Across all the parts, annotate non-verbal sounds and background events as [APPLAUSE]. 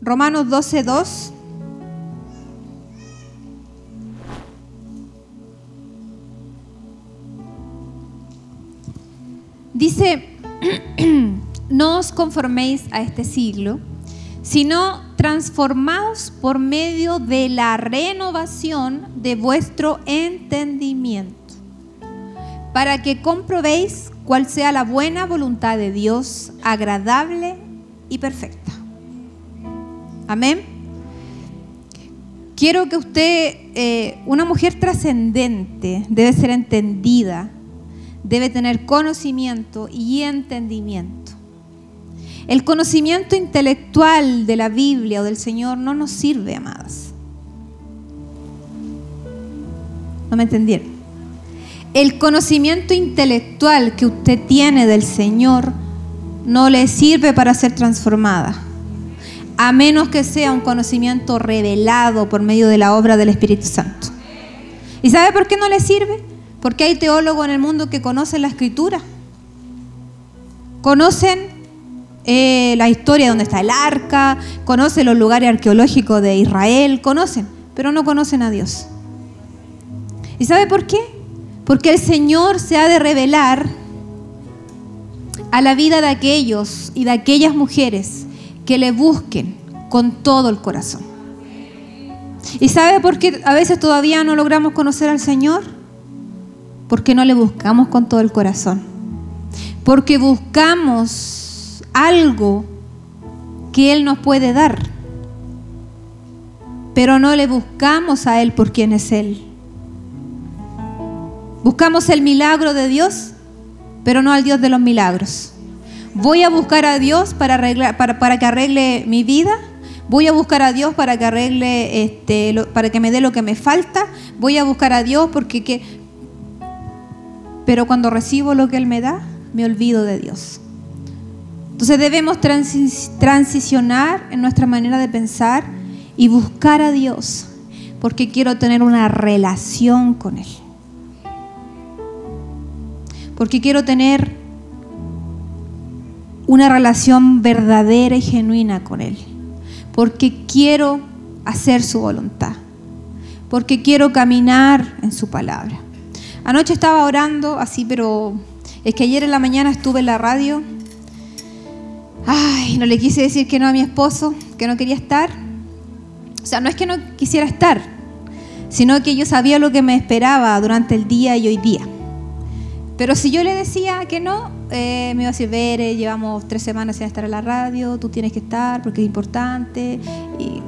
Romanos 12, 2. Dice, [CLEARS THROAT] no os conforméis a este siglo, sino transformaos por medio de la renovación de vuestro entendimiento, para que comprobéis cuál sea la buena voluntad de Dios, agradable y perfecta. Amén. Quiero que usted, eh, una mujer trascendente, debe ser entendida, debe tener conocimiento y entendimiento. El conocimiento intelectual de la Biblia o del Señor no nos sirve, amadas. ¿No me entendieron? El conocimiento intelectual que usted tiene del Señor no le sirve para ser transformada, a menos que sea un conocimiento revelado por medio de la obra del Espíritu Santo. ¿Y sabe por qué no le sirve? Porque hay teólogos en el mundo que conocen la escritura, conocen eh, la historia de donde está el arca, conocen los lugares arqueológicos de Israel, conocen, pero no conocen a Dios. ¿Y sabe por qué? Porque el Señor se ha de revelar a la vida de aquellos y de aquellas mujeres que le busquen con todo el corazón. ¿Y sabe por qué a veces todavía no logramos conocer al Señor? Porque no le buscamos con todo el corazón. Porque buscamos algo que Él nos puede dar. Pero no le buscamos a Él por quien es Él. Buscamos el milagro de Dios, pero no al Dios de los milagros. Voy a buscar a Dios para, arreglar, para, para que arregle mi vida. Voy a buscar a Dios para que arregle, este, para que me dé lo que me falta. Voy a buscar a Dios porque que... Pero cuando recibo lo que Él me da, me olvido de Dios. Entonces debemos transi transicionar en nuestra manera de pensar y buscar a Dios porque quiero tener una relación con Él. Porque quiero tener una relación verdadera y genuina con Él. Porque quiero hacer su voluntad. Porque quiero caminar en su palabra. Anoche estaba orando así, pero es que ayer en la mañana estuve en la radio. Ay, no le quise decir que no a mi esposo, que no quería estar. O sea, no es que no quisiera estar, sino que yo sabía lo que me esperaba durante el día y hoy día. Pero si yo le decía que no, eh, me iba a decir, Vere, llevamos tres semanas sin estar en la radio, tú tienes que estar porque es importante. Y...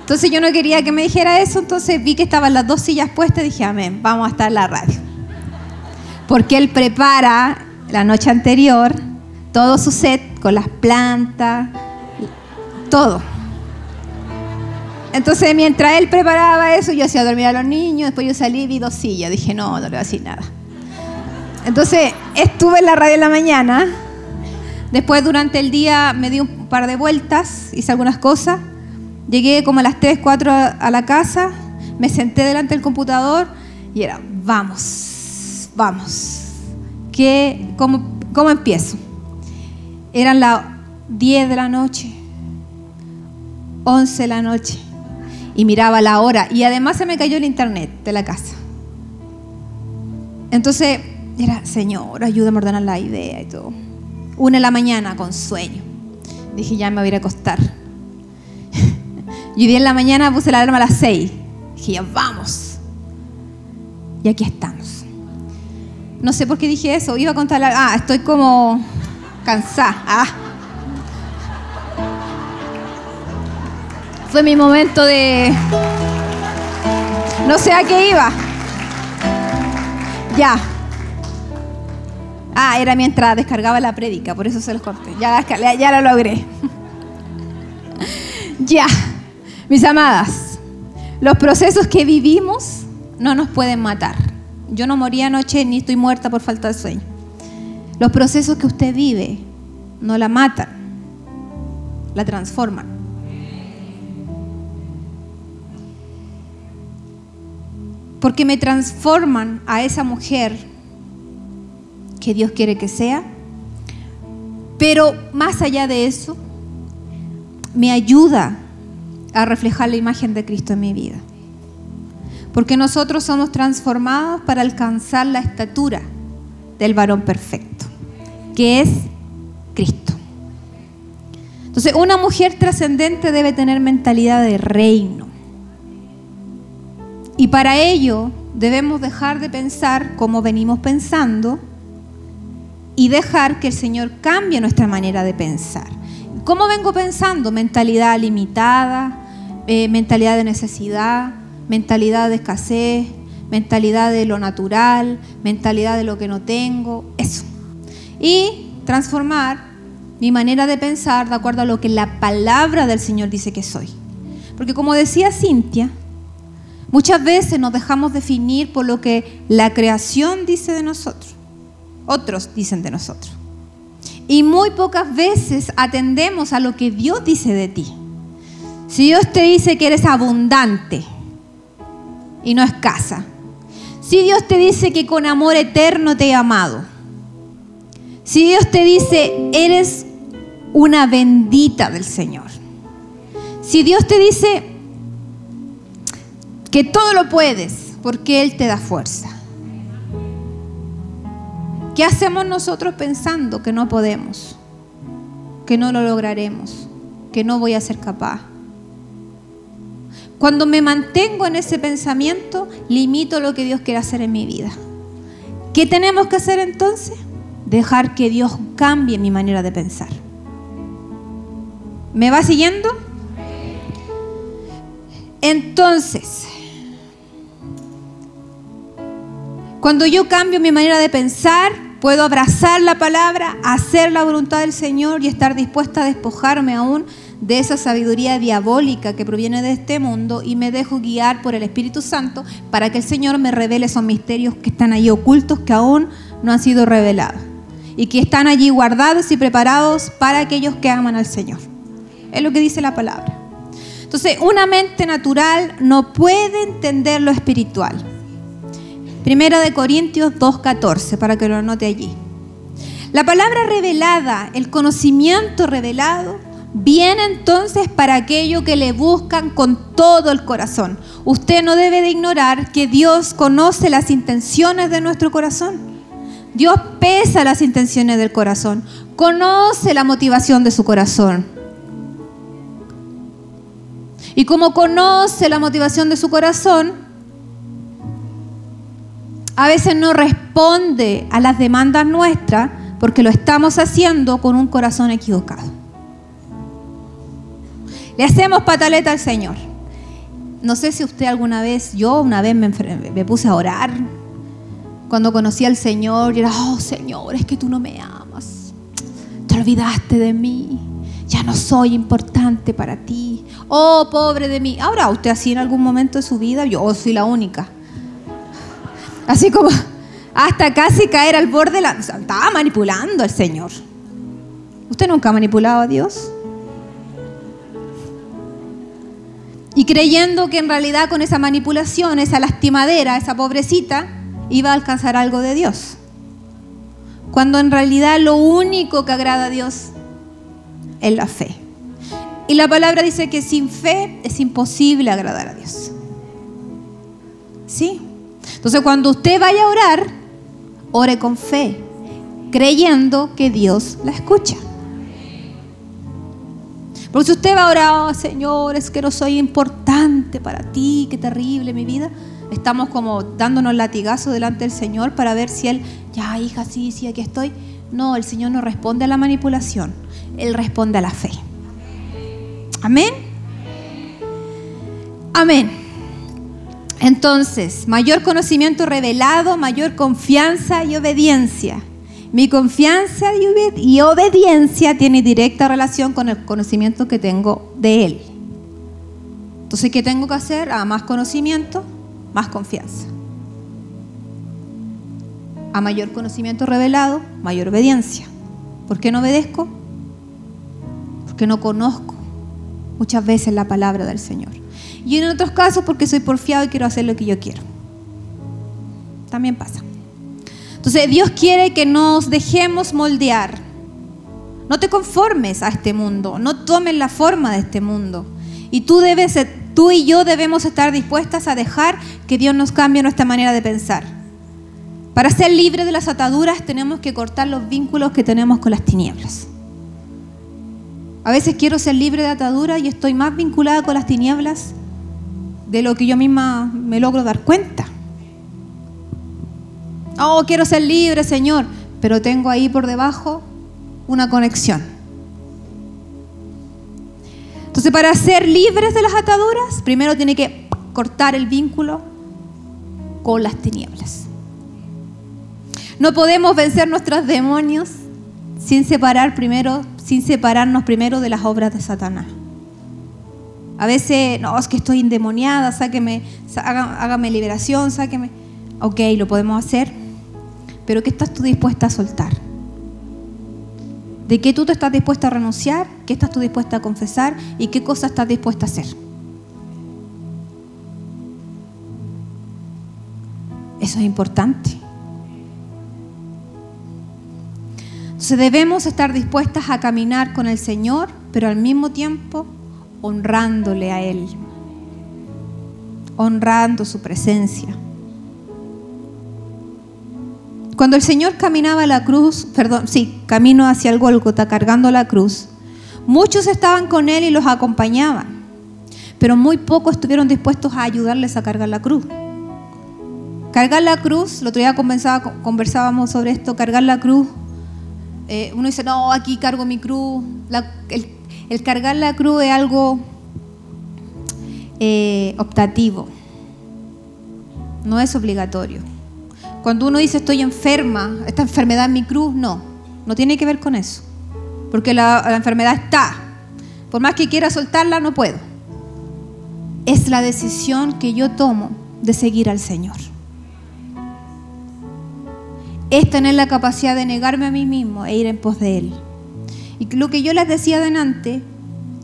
Entonces yo no quería que me dijera eso, entonces vi que estaban las dos sillas puestas y dije, amén, vamos a estar en la radio. Porque él prepara la noche anterior todo su set con las plantas, todo. Entonces mientras él preparaba eso, yo hacía dormir a los niños, después yo salí y vi dos sillas, dije, no, no le voy a decir nada. Entonces estuve en la radio en la mañana, después durante el día me di un par de vueltas, hice algunas cosas, llegué como a las 3, 4 a la casa, me senté delante del computador y era, vamos, vamos, ¿Qué, cómo, ¿cómo empiezo? Eran las 10 de la noche, 11 de la noche, y miraba la hora, y además se me cayó el internet de la casa. Entonces era, Señor, ayúdame a ordenar la idea y todo. Una de la mañana con sueño. Dije, ya me voy a ir a acostar. [LAUGHS] y hoy en la mañana puse la alarma a las seis. Dije, ya vamos. Y aquí estamos. No sé por qué dije eso. Iba a contar la... Ah, estoy como cansada. Ah. Fue mi momento de... No sé a qué iba. Ya. Ah, era mientras descargaba la prédica, por eso se los corté. Ya, ya lo logré. [LAUGHS] ya, mis amadas, los procesos que vivimos no nos pueden matar. Yo no morí anoche ni estoy muerta por falta de sueño. Los procesos que usted vive no la matan, la transforman. Porque me transforman a esa mujer que Dios quiere que sea. Pero más allá de eso, me ayuda a reflejar la imagen de Cristo en mi vida. Porque nosotros somos transformados para alcanzar la estatura del varón perfecto, que es Cristo. Entonces, una mujer trascendente debe tener mentalidad de reino. Y para ello debemos dejar de pensar como venimos pensando y dejar que el Señor cambie nuestra manera de pensar. ¿Cómo vengo pensando? Mentalidad limitada, eh, mentalidad de necesidad, mentalidad de escasez, mentalidad de lo natural, mentalidad de lo que no tengo, eso. Y transformar mi manera de pensar de acuerdo a lo que la palabra del Señor dice que soy. Porque como decía Cintia, muchas veces nos dejamos definir por lo que la creación dice de nosotros otros dicen de nosotros. Y muy pocas veces atendemos a lo que Dios dice de ti. Si Dios te dice que eres abundante y no escasa. Si Dios te dice que con amor eterno te he amado. Si Dios te dice, eres una bendita del Señor. Si Dios te dice que todo lo puedes porque Él te da fuerza. ¿Qué hacemos nosotros pensando que no podemos? Que no lo lograremos, que no voy a ser capaz. Cuando me mantengo en ese pensamiento, limito lo que Dios quiere hacer en mi vida. ¿Qué tenemos que hacer entonces? Dejar que Dios cambie mi manera de pensar. ¿Me va siguiendo? Entonces, cuando yo cambio mi manera de pensar, Puedo abrazar la palabra, hacer la voluntad del Señor y estar dispuesta a despojarme aún de esa sabiduría diabólica que proviene de este mundo y me dejo guiar por el Espíritu Santo para que el Señor me revele esos misterios que están ahí ocultos que aún no han sido revelados y que están allí guardados y preparados para aquellos que aman al Señor. Es lo que dice la palabra. Entonces, una mente natural no puede entender lo espiritual. Primera de Corintios 2.14, para que lo anote allí. La palabra revelada, el conocimiento revelado, viene entonces para aquello que le buscan con todo el corazón. Usted no debe de ignorar que Dios conoce las intenciones de nuestro corazón. Dios pesa las intenciones del corazón, conoce la motivación de su corazón. Y como conoce la motivación de su corazón, a veces no responde a las demandas nuestras porque lo estamos haciendo con un corazón equivocado. Le hacemos pataleta al Señor. No sé si usted alguna vez, yo una vez me, puse a orar cuando conocí al Señor y era, oh Señor, es que tú no me amas. Te olvidaste de mí. Ya no soy importante para ti. Oh, pobre de mí. Ahora, usted así en algún momento de su vida, yo soy la única. Así como hasta casi caer al borde de la... Estaba manipulando al Señor. ¿Usted nunca ha manipulado a Dios? Y creyendo que en realidad con esa manipulación, esa lastimadera, esa pobrecita, iba a alcanzar algo de Dios. Cuando en realidad lo único que agrada a Dios es la fe. Y la palabra dice que sin fe es imposible agradar a Dios. ¿Sí? Entonces cuando usted vaya a orar, ore con fe, creyendo que Dios la escucha. Porque si usted va a orar, oh, Señor, es que no soy importante para ti, qué terrible mi vida, estamos como dándonos latigazo delante del Señor para ver si Él, ya hija, sí, sí, aquí estoy. No, el Señor no responde a la manipulación, Él responde a la fe. Amén. Amén. Entonces, mayor conocimiento revelado, mayor confianza y obediencia. Mi confianza y, obediencia tiene directa relación con el conocimiento que tengo de Él. Entonces, ¿qué tengo que hacer? A más conocimiento, más confianza. A mayor conocimiento revelado, mayor obediencia. ¿Por qué no obedezco? Porque no conozco muchas veces la palabra del Señor. Y en otros casos porque soy porfiado y quiero hacer lo que yo quiero. También pasa. Entonces Dios quiere que nos dejemos moldear No te conformes a este mundo, no tomes la forma de este mundo. Y tú debes tú y yo debemos estar dispuestas a dejar que Dios nos cambie nuestra manera de pensar. Para ser libres de las ataduras tenemos que cortar los vínculos que tenemos con las tinieblas. A veces quiero ser libre de ataduras y estoy más vinculada con las tinieblas de lo que yo misma me logro dar cuenta. Oh, quiero ser libre, Señor, pero tengo ahí por debajo una conexión. Entonces, para ser libres de las ataduras, primero tiene que cortar el vínculo con las tinieblas. No podemos vencer nuestros demonios sin separar primero, sin separarnos primero de las obras de Satanás. A veces, no, es que estoy endemoniada, sáqueme, hágame liberación, sáqueme. Ok, lo podemos hacer, pero ¿qué estás tú dispuesta a soltar? ¿De qué tú te estás dispuesta a renunciar? ¿Qué estás tú dispuesta a confesar? ¿Y qué cosa estás dispuesta a hacer? Eso es importante. Entonces debemos estar dispuestas a caminar con el Señor, pero al mismo tiempo honrándole a Él, honrando su presencia. Cuando el Señor caminaba la cruz, perdón, sí, camino hacia el Gólgota cargando la cruz, muchos estaban con Él y los acompañaban, pero muy pocos estuvieron dispuestos a ayudarles a cargar la cruz. Cargar la cruz, el otro día conversábamos sobre esto, cargar la cruz. Eh, uno dice, no, aquí cargo mi cruz. Cargar la cruz es algo eh, optativo, no es obligatorio. Cuando uno dice estoy enferma, esta enfermedad en mi cruz, no, no tiene que ver con eso. Porque la, la enfermedad está. Por más que quiera soltarla, no puedo. Es la decisión que yo tomo de seguir al Señor. Es tener la capacidad de negarme a mí mismo e ir en pos de Él. Y lo que yo les decía adelante,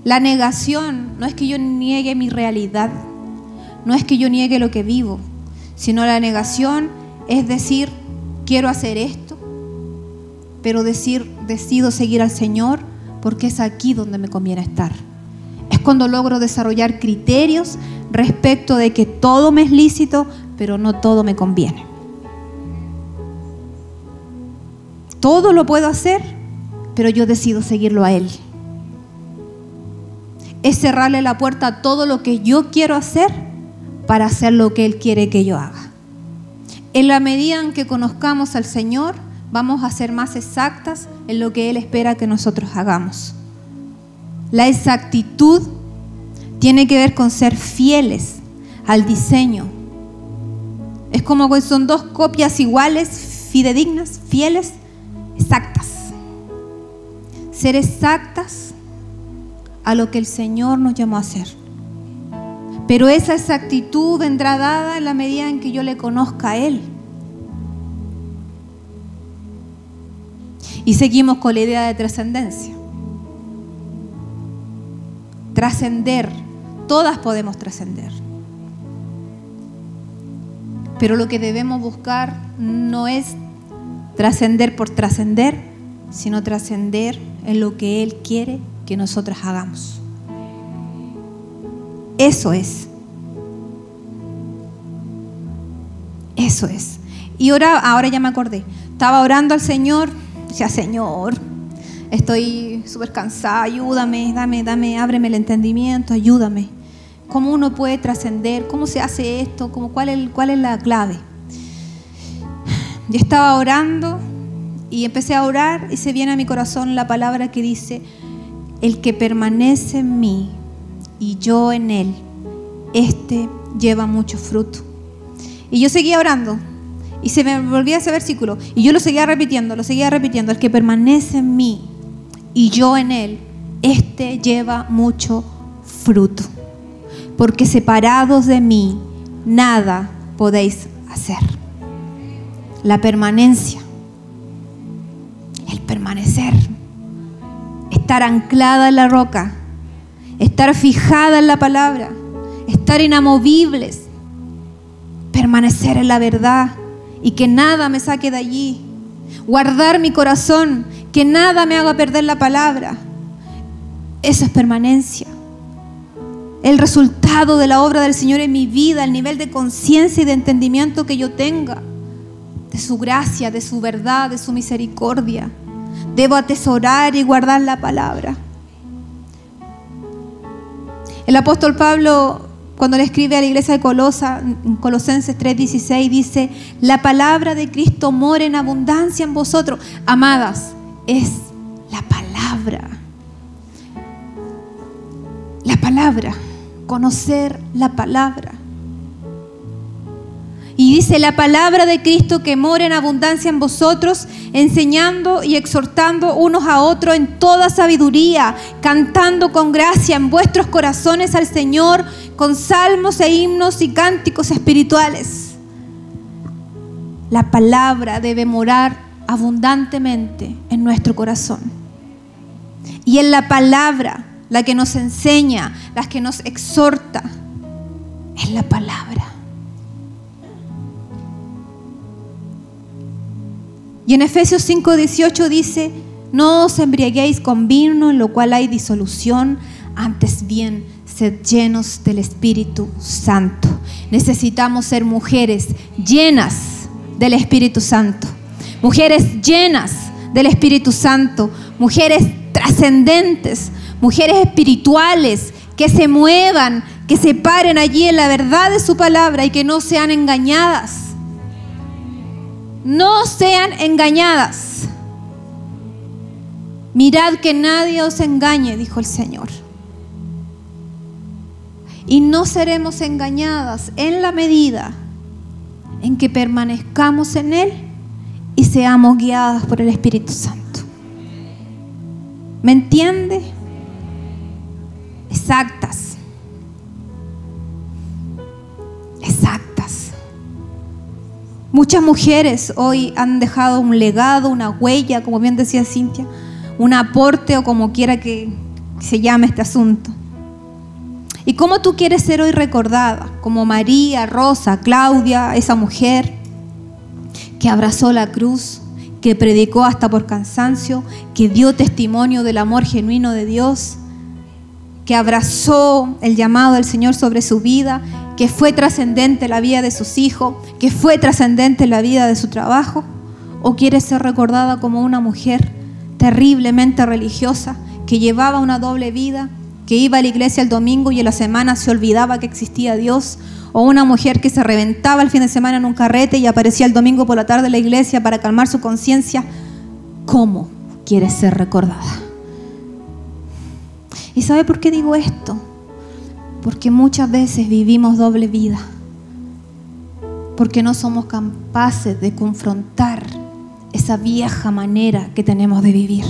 la negación no es que yo niegue mi realidad, no es que yo niegue lo que vivo, sino la negación es decir, quiero hacer esto, pero decir, decido seguir al Señor porque es aquí donde me conviene estar. Es cuando logro desarrollar criterios respecto de que todo me es lícito, pero no todo me conviene. Todo lo puedo hacer, pero yo decido seguirlo a Él. Es cerrarle la puerta a todo lo que yo quiero hacer para hacer lo que Él quiere que yo haga. En la medida en que conozcamos al Señor, vamos a ser más exactas en lo que Él espera que nosotros hagamos. La exactitud tiene que ver con ser fieles al diseño. Es como que son dos copias iguales, fidedignas, fieles, exactas. Ser exactas a lo que el Señor nos llamó a hacer. Pero esa exactitud vendrá dada en la medida en que yo le conozca a Él. Y seguimos con la idea de trascendencia. Trascender. Todas podemos trascender. Pero lo que debemos buscar no es trascender por trascender, sino trascender en lo que Él quiere que nosotras hagamos. Eso es. Eso es. Y ahora, ahora ya me acordé. Estaba orando al Señor. Decía, Señor, estoy súper cansada. Ayúdame, dame, dame, ábreme el entendimiento, ayúdame. ¿Cómo uno puede trascender? ¿Cómo se hace esto? ¿Cómo, cuál, es, ¿Cuál es la clave? Yo estaba orando y empecé a orar y se viene a mi corazón la palabra que dice, el que permanece en mí y yo en él, este lleva mucho fruto. Y yo seguía orando y se me volvía ese versículo y yo lo seguía repitiendo, lo seguía repitiendo, el que permanece en mí y yo en él, este lleva mucho fruto. Porque separados de mí, nada podéis hacer. La permanencia, permanecer, estar anclada en la roca estar fijada en la palabra, estar inamovibles, permanecer en la verdad y que nada me saque de allí, guardar mi corazón, que nada me haga perder la palabra. Eso es permanencia. El resultado de la obra del Señor en mi vida, el nivel de conciencia y de entendimiento que yo tenga, de su gracia, de su verdad, de su misericordia. Debo atesorar y guardar la palabra. El apóstol Pablo, cuando le escribe a la iglesia de Colosa, en Colosenses 3:16, dice, la palabra de Cristo mora en abundancia en vosotros. Amadas, es la palabra. La palabra, conocer la palabra. Y dice la palabra de Cristo que mora en abundancia en vosotros, enseñando y exhortando unos a otros en toda sabiduría, cantando con gracia en vuestros corazones al Señor con salmos e himnos y cánticos espirituales. La palabra debe morar abundantemente en nuestro corazón. Y en la palabra, la que nos enseña, la que nos exhorta, es la palabra. Y en Efesios 5:18 dice, no os embriaguéis con vino en lo cual hay disolución, antes bien, sed llenos del Espíritu Santo. Necesitamos ser mujeres llenas del Espíritu Santo, mujeres llenas del Espíritu Santo, mujeres trascendentes, mujeres espirituales que se muevan, que se paren allí en la verdad de su palabra y que no sean engañadas no sean engañadas. Mirad que nadie os engañe, dijo el Señor. Y no seremos engañadas en la medida en que permanezcamos en Él y seamos guiadas por el Espíritu Santo. ¿Me entiende? Exactas. Exactas. Muchas mujeres hoy han dejado un legado, una huella, como bien decía Cintia, un aporte o como quiera que se llame este asunto. ¿Y cómo tú quieres ser hoy recordada? Como María, Rosa, Claudia, esa mujer que abrazó la cruz, que predicó hasta por cansancio, que dio testimonio del amor genuino de Dios, que abrazó el llamado del Señor sobre su vida que fue trascendente la vida de sus hijos, que fue trascendente la vida de su trabajo? ¿O quiere ser recordada como una mujer terriblemente religiosa, que llevaba una doble vida, que iba a la iglesia el domingo y en la semana se olvidaba que existía Dios? ¿O una mujer que se reventaba el fin de semana en un carrete y aparecía el domingo por la tarde en la iglesia para calmar su conciencia? ¿Cómo quiere ser recordada? ¿Y sabe por qué digo esto? Porque muchas veces vivimos doble vida. Porque no somos capaces de confrontar esa vieja manera que tenemos de vivir.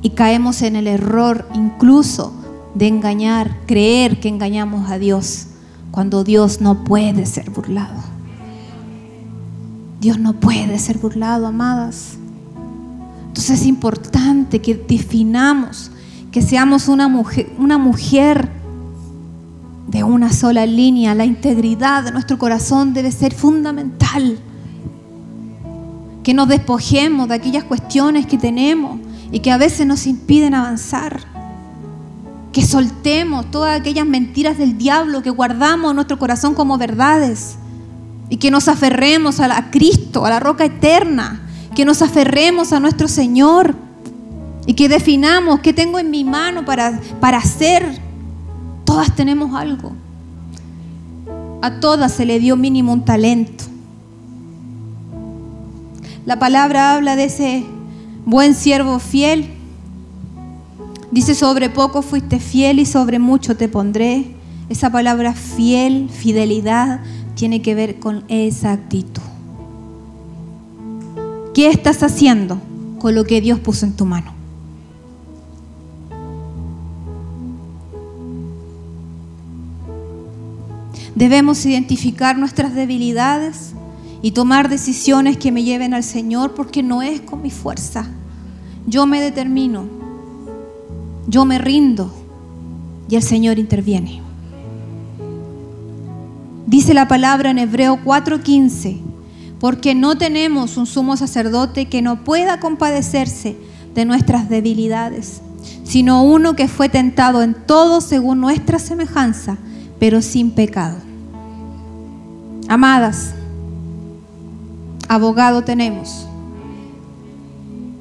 Y caemos en el error incluso de engañar, creer que engañamos a Dios, cuando Dios no puede ser burlado. Dios no puede ser burlado, amadas. Entonces es importante que definamos que seamos una mujer, una mujer de una sola línea. La integridad de nuestro corazón debe ser fundamental. Que nos despojemos de aquellas cuestiones que tenemos y que a veces nos impiden avanzar. Que soltemos todas aquellas mentiras del diablo que guardamos en nuestro corazón como verdades. Y que nos aferremos a, Cristo, a la roca eterna. Que nos aferremos a nuestro Señor y que definamos qué tengo en mi mano para, para hacer. Todas tenemos algo. A todas se le dio mínimo un talento. La palabra habla de ese buen siervo fiel. Dice, sobre poco fuiste fiel y sobre mucho te pondré. Esa palabra fiel, fidelidad, tiene que ver con esa actitud. ¿Qué estás haciendo con lo que Dios puso en tu mano? Debemos identificar nuestras debilidades y tomar decisiones que me lleven al Señor porque no es con mi fuerza. Yo me determino, yo me rindo y el Señor interviene. Dice la palabra en Hebreo 4:15, porque no tenemos un sumo sacerdote que no pueda compadecerse de nuestras debilidades, sino uno que fue tentado en todo según nuestra semejanza, pero sin pecado. Amadas, abogado tenemos,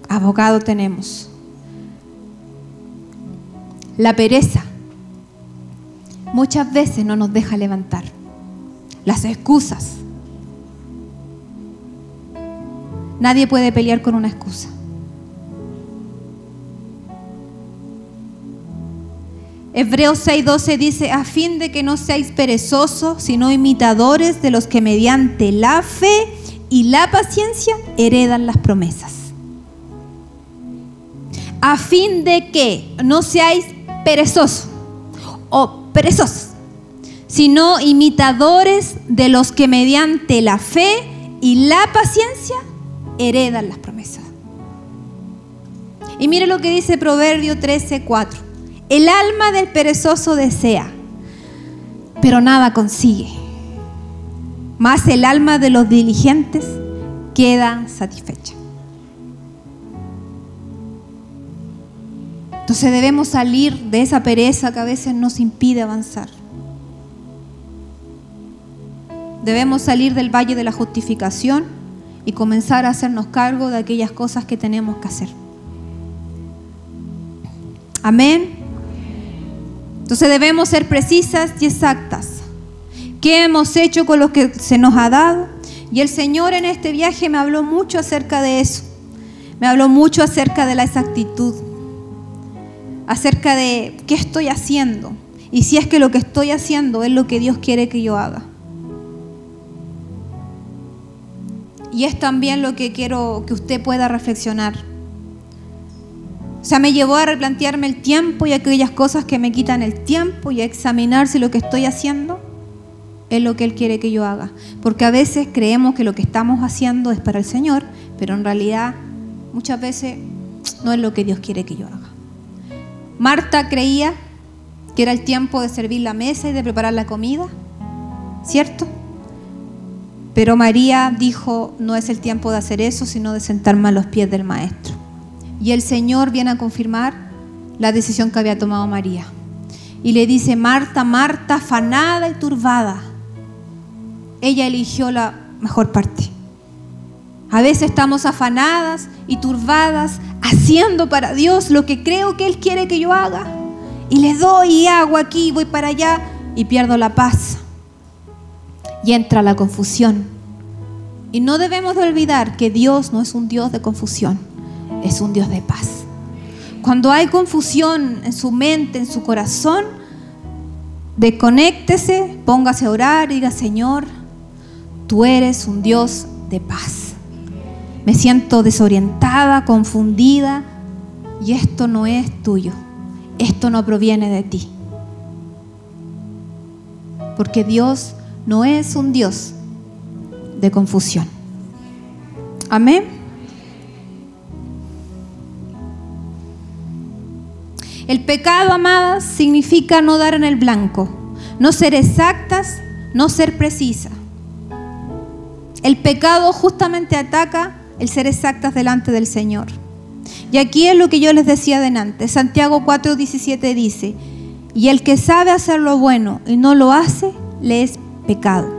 abogado tenemos. La pereza muchas veces no nos deja levantar. Las excusas. Nadie puede pelear con una excusa. Hebreos 6:12 dice, a fin de que no seáis perezosos, sino imitadores de los que mediante la fe y la paciencia heredan las promesas. A fin de que no seáis perezosos o perezosos, sino imitadores de los que mediante la fe y la paciencia heredan las promesas. Y mire lo que dice Proverbio 13:4. El alma del perezoso desea, pero nada consigue. Más el alma de los diligentes queda satisfecha. Entonces debemos salir de esa pereza que a veces nos impide avanzar. Debemos salir del valle de la justificación y comenzar a hacernos cargo de aquellas cosas que tenemos que hacer. Amén. Entonces debemos ser precisas y exactas. ¿Qué hemos hecho con lo que se nos ha dado? Y el Señor en este viaje me habló mucho acerca de eso. Me habló mucho acerca de la exactitud. Acerca de qué estoy haciendo. Y si es que lo que estoy haciendo es lo que Dios quiere que yo haga. Y es también lo que quiero que usted pueda reflexionar. O sea, me llevó a replantearme el tiempo y aquellas cosas que me quitan el tiempo y a examinar si lo que estoy haciendo es lo que Él quiere que yo haga. Porque a veces creemos que lo que estamos haciendo es para el Señor, pero en realidad muchas veces no es lo que Dios quiere que yo haga. Marta creía que era el tiempo de servir la mesa y de preparar la comida, ¿cierto? Pero María dijo, no es el tiempo de hacer eso, sino de sentarme a los pies del Maestro. Y el Señor viene a confirmar la decisión que había tomado María. Y le dice, Marta, Marta, afanada y turbada. Ella eligió la mejor parte. A veces estamos afanadas y turbadas haciendo para Dios lo que creo que Él quiere que yo haga. Y le doy y hago aquí, voy para allá y pierdo la paz. Y entra la confusión. Y no debemos de olvidar que Dios no es un Dios de confusión es un Dios de paz. Cuando hay confusión en su mente, en su corazón, desconéctese, póngase a orar y diga, Señor, tú eres un Dios de paz. Me siento desorientada, confundida y esto no es tuyo. Esto no proviene de ti. Porque Dios no es un Dios de confusión. Amén. El pecado, amadas, significa no dar en el blanco, no ser exactas, no ser precisas. El pecado justamente ataca el ser exactas delante del Señor. Y aquí es lo que yo les decía delante. Santiago 4:17 dice, y el que sabe hacer lo bueno y no lo hace, le es pecado.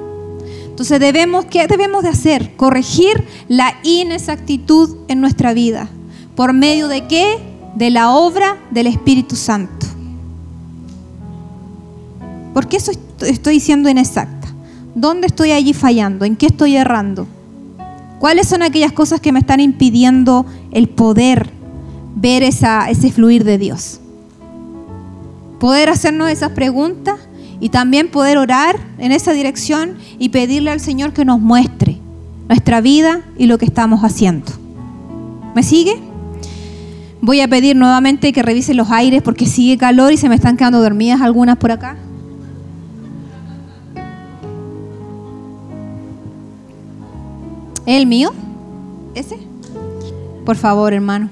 Entonces debemos, ¿qué debemos de hacer? Corregir la inexactitud en nuestra vida. ¿Por medio de qué? De la obra del Espíritu Santo. ¿Por qué eso estoy siendo inexacta? ¿Dónde estoy allí fallando? ¿En qué estoy errando? ¿Cuáles son aquellas cosas que me están impidiendo el poder ver esa, ese fluir de Dios? Poder hacernos esas preguntas y también poder orar en esa dirección y pedirle al Señor que nos muestre nuestra vida y lo que estamos haciendo. ¿Me sigue? Voy a pedir nuevamente que revisen los aires porque sigue calor y se me están quedando dormidas algunas por acá. ¿El mío? ¿Ese? Por favor, hermano.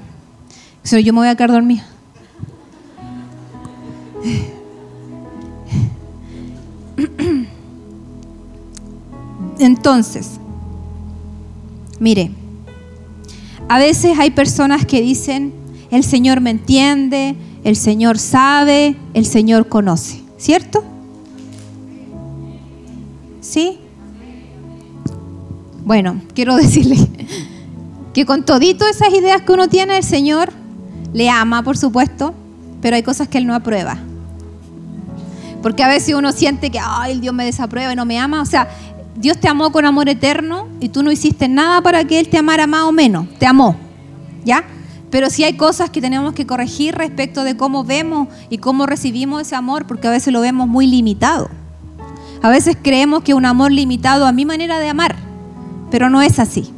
Si yo me voy a quedar dormida. Entonces, Mire, a veces hay personas que dicen, el Señor me entiende, el Señor sabe, el Señor conoce, ¿cierto? ¿Sí? Bueno, quiero [LAUGHS] decirle que con todito esas ideas que uno tiene, el Señor le ama, por supuesto, pero hay cosas que Él no aprueba. Porque a veces uno siente que, ay, Dios me desaprueba y no me ama. O sea, Dios te amó con amor eterno y tú no hiciste nada para que Él te amara más o menos. Te amó. ¿Ya? Pero sí hay cosas que tenemos que corregir respecto de cómo vemos y cómo recibimos ese amor, porque a veces lo vemos muy limitado. A veces creemos que un amor limitado a mi manera de amar, pero no es así.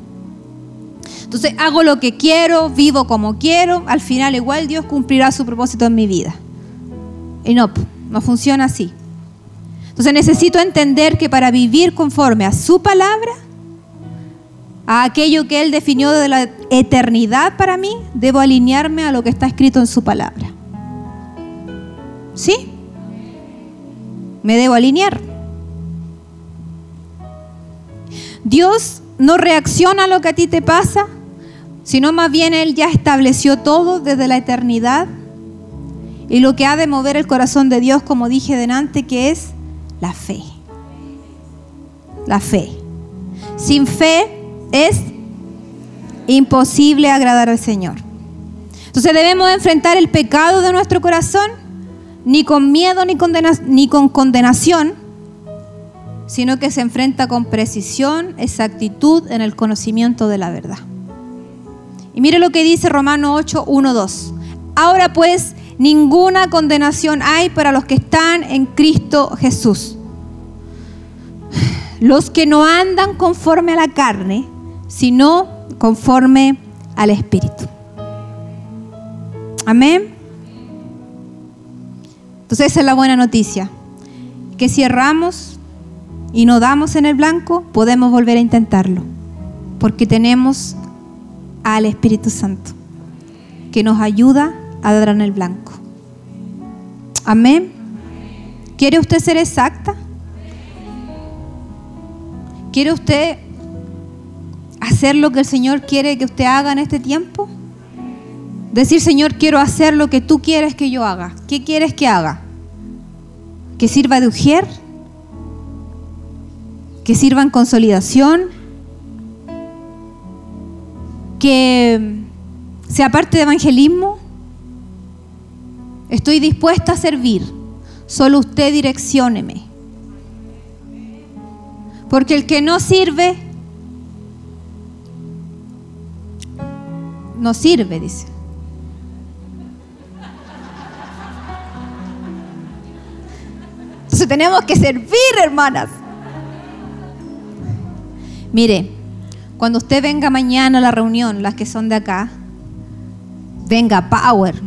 Entonces hago lo que quiero, vivo como quiero, al final igual Dios cumplirá su propósito en mi vida. Y no, no funciona así. Entonces necesito entender que para vivir conforme a su palabra, a aquello que Él definió de la eternidad para mí, debo alinearme a lo que está escrito en su palabra. ¿Sí? Me debo alinear. Dios no reacciona a lo que a ti te pasa, sino más bien Él ya estableció todo desde la eternidad. Y lo que ha de mover el corazón de Dios, como dije delante, que es la fe. La fe. Sin fe es imposible agradar al Señor. Entonces debemos enfrentar el pecado de nuestro corazón, ni con miedo ni, ni con condenación, sino que se enfrenta con precisión, exactitud en el conocimiento de la verdad. Y mire lo que dice Romano 8, 1, 2. Ahora pues, ninguna condenación hay para los que están en Cristo Jesús. Los que no andan conforme a la carne, sino conforme al Espíritu. Amén. Entonces esa es la buena noticia. Que si erramos y no damos en el blanco, podemos volver a intentarlo. Porque tenemos al Espíritu Santo que nos ayuda a dar en el blanco. Amén. ¿Quiere usted ser exacta? ¿Quiere usted hacer lo que el Señor quiere que usted haga en este tiempo? Decir, Señor, quiero hacer lo que tú quieres que yo haga. ¿Qué quieres que haga? ¿Que sirva de ujier? ¿Que sirva en consolidación? ¿Que sea parte de evangelismo? Estoy dispuesta a servir. Solo usted direccióneme. Porque el que no sirve no sirve, dice. Entonces tenemos que servir, hermanas. Mire, cuando usted venga mañana a la reunión, las que son de acá, venga Power.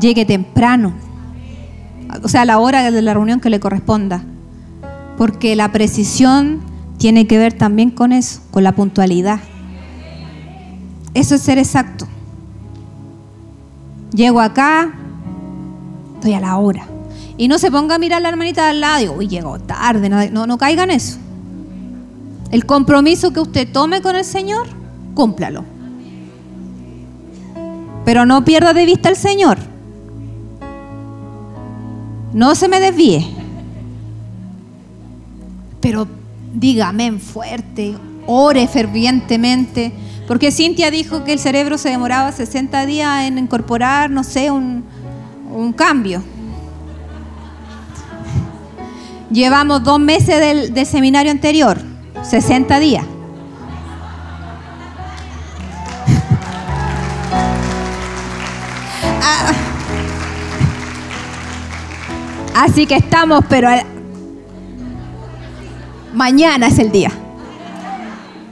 Llegue temprano. O sea, a la hora de la reunión que le corresponda. Porque la precisión tiene que ver también con eso, con la puntualidad. Eso es ser exacto. Llego acá, estoy a la hora. Y no se ponga a mirar a la hermanita de al lado y uy, llego tarde. No, no caigan eso. El compromiso que usted tome con el Señor, cúmplalo. Pero no pierda de vista al Señor. No se me desvíe. Pero en fuerte, ore fervientemente. Porque Cintia dijo que el cerebro se demoraba 60 días en incorporar, no sé, un, cambio. Llevamos dos meses del, seminario anterior, 60 días. Ah. Así que estamos, pero Mañana es el día.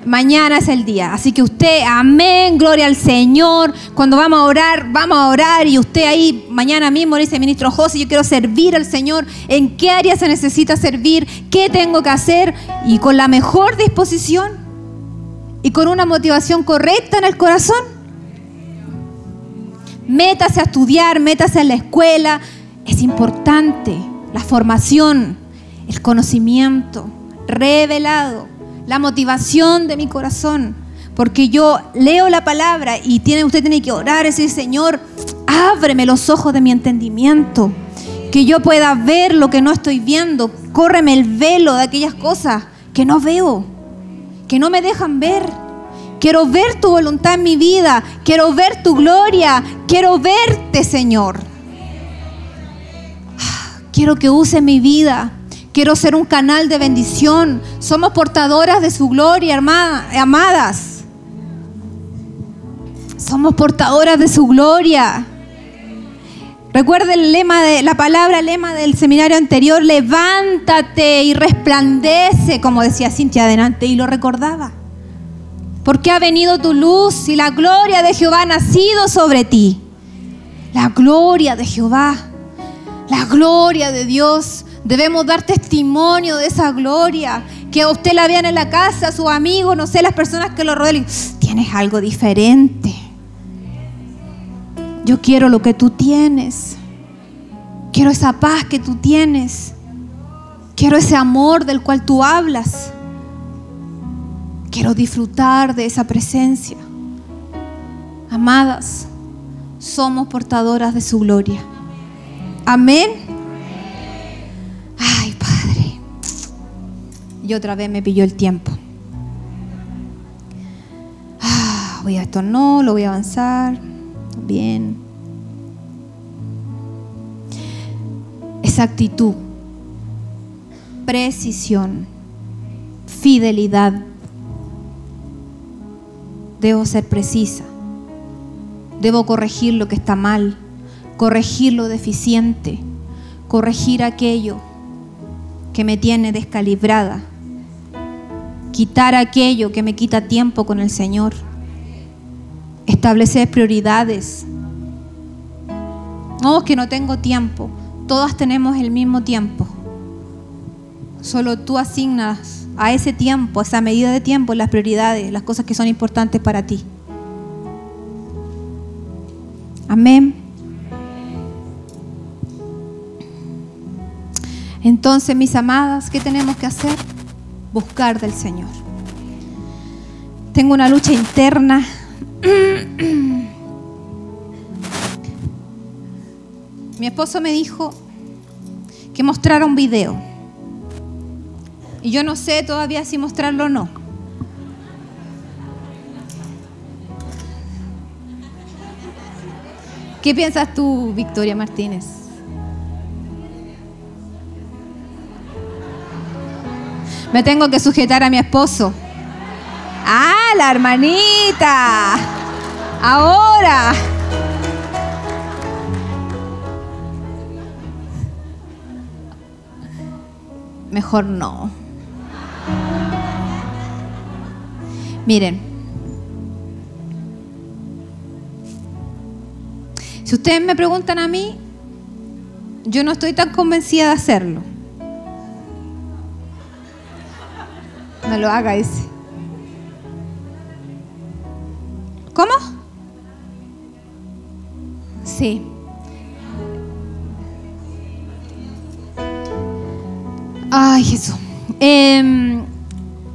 Mañana es el día. Así que usted, amén, gloria al Señor. Cuando vamos a orar, vamos a orar y usted ahí mañana mismo dice, ministro José, yo quiero servir al Señor. ¿En qué área se necesita servir? ¿Qué tengo que hacer? Y con la mejor disposición y con una motivación correcta en el corazón. Métase a estudiar, métase a la escuela. Es importante la formación, el conocimiento revelado, la motivación de mi corazón. Porque yo leo la palabra y tiene, usted tiene que orar y decir, Señor, ábreme los ojos de mi entendimiento. Que yo pueda ver lo que no estoy viendo. Córreme el velo de aquellas cosas que no veo, que no me dejan ver. Quiero ver tu voluntad en mi vida. Quiero ver tu gloria. Quiero verte, Señor. Quiero que use mi vida. Quiero ser un canal de bendición. Somos portadoras de su gloria, amadas. Somos portadoras de su gloria. Recuerda el lema de la palabra, lema del seminario anterior, levántate y resplandece, como decía Cintia adelante, y lo recordaba. Porque ha venido tu luz y la gloria de Jehová ha nacido sobre ti. La gloria de Jehová, la gloria de Dios. Debemos dar testimonio de esa gloria. Que usted la vean en la casa, su amigo, no sé, las personas que lo rodean. Tienes algo diferente. Yo quiero lo que tú tienes. Quiero esa paz que tú tienes. Quiero ese amor del cual tú hablas. Quiero disfrutar de esa presencia. Amadas, somos portadoras de su gloria. Amén. Otra vez me pilló el tiempo. Ah, voy a esto no, lo voy a avanzar. Bien. Exactitud, precisión, fidelidad. Debo ser precisa. Debo corregir lo que está mal, corregir lo deficiente, corregir aquello que me tiene descalibrada, quitar aquello que me quita tiempo con el Señor establecer prioridades. No, es que no tengo tiempo. Todas tenemos el mismo tiempo. Solo tú asignas a ese tiempo, a esa medida de tiempo, las prioridades, las cosas que son importantes para ti. Amén. Entonces, mis amadas, ¿qué tenemos que hacer? Buscar del Señor. Tengo una lucha interna [CLEARS THROAT] Mi esposo me dijo que mostrara un video. Y yo no sé todavía si mostrarlo o no. ¿Qué piensas tú, Victoria Martínez? Me tengo que sujetar a mi esposo. Ah, la hermanita. Ahora. Mejor no. Miren. Si ustedes me preguntan a mí, yo no estoy tan convencida de hacerlo. No lo haga ese. ¿Cómo? Sí. Ay, Jesús. Em,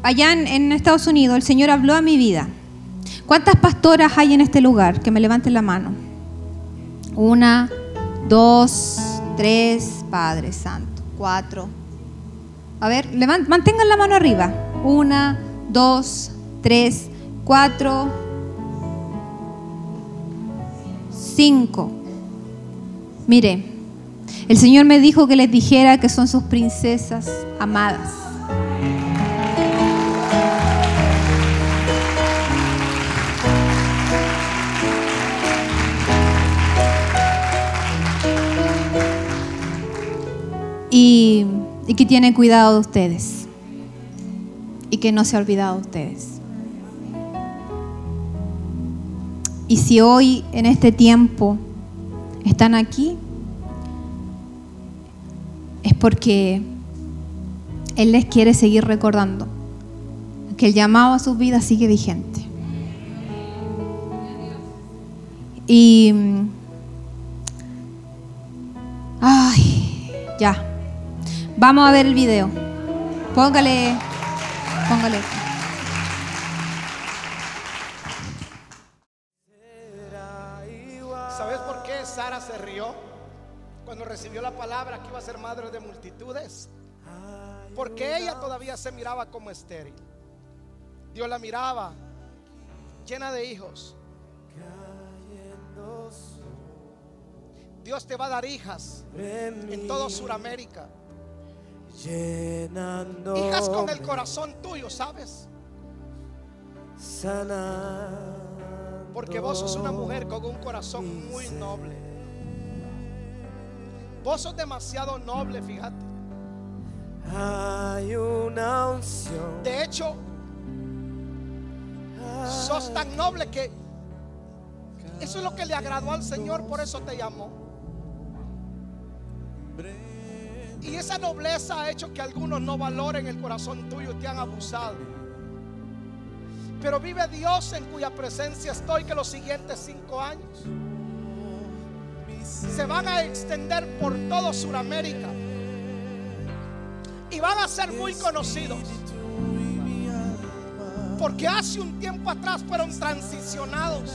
allá en, Estados Unidos el Señor habló a mi vida. ¿Cuántas pastoras hay en este lugar? Que me levanten la mano. Una, dos, tres, Padre Santo, cuatro. A ver, mantengan la mano arriba. Una, dos, tres, cuatro, 5. Mire, el Señor me dijo que les dijera que son sus princesas amadas. Y, que tiene cuidado de ustedes. Y que no se ha olvidado de ustedes. Y si hoy, en este tiempo, están aquí, es porque Él les quiere seguir recordando que el llamado a sus vidas sigue vigente. Y... Ay, ya. Vamos a ver el video. Póngale, póngale. ¿Sabes por qué Sara se rió cuando recibió la palabra que iba a ser madre de multitudes? Porque ella todavía se miraba como estéril. Dios la miraba llena de hijos. Dios te va a dar hijas en todo Sudamérica. Hijas con el corazón tuyo, ¿sabes? Porque vos sos una mujer con un corazón muy noble. Vos sos demasiado noble, fíjate. Hay una unción. De hecho, sos tan noble que eso es lo que le agradó al Señor, por eso te llamó. Y esa nobleza ha hecho que algunos no valoren el corazón tuyo y te han abusado. Pero vive Dios en cuya presencia estoy que los siguientes cinco años se van a extender por todo Sudamérica y van a ser muy conocidos. Porque hace un tiempo atrás fueron transicionados.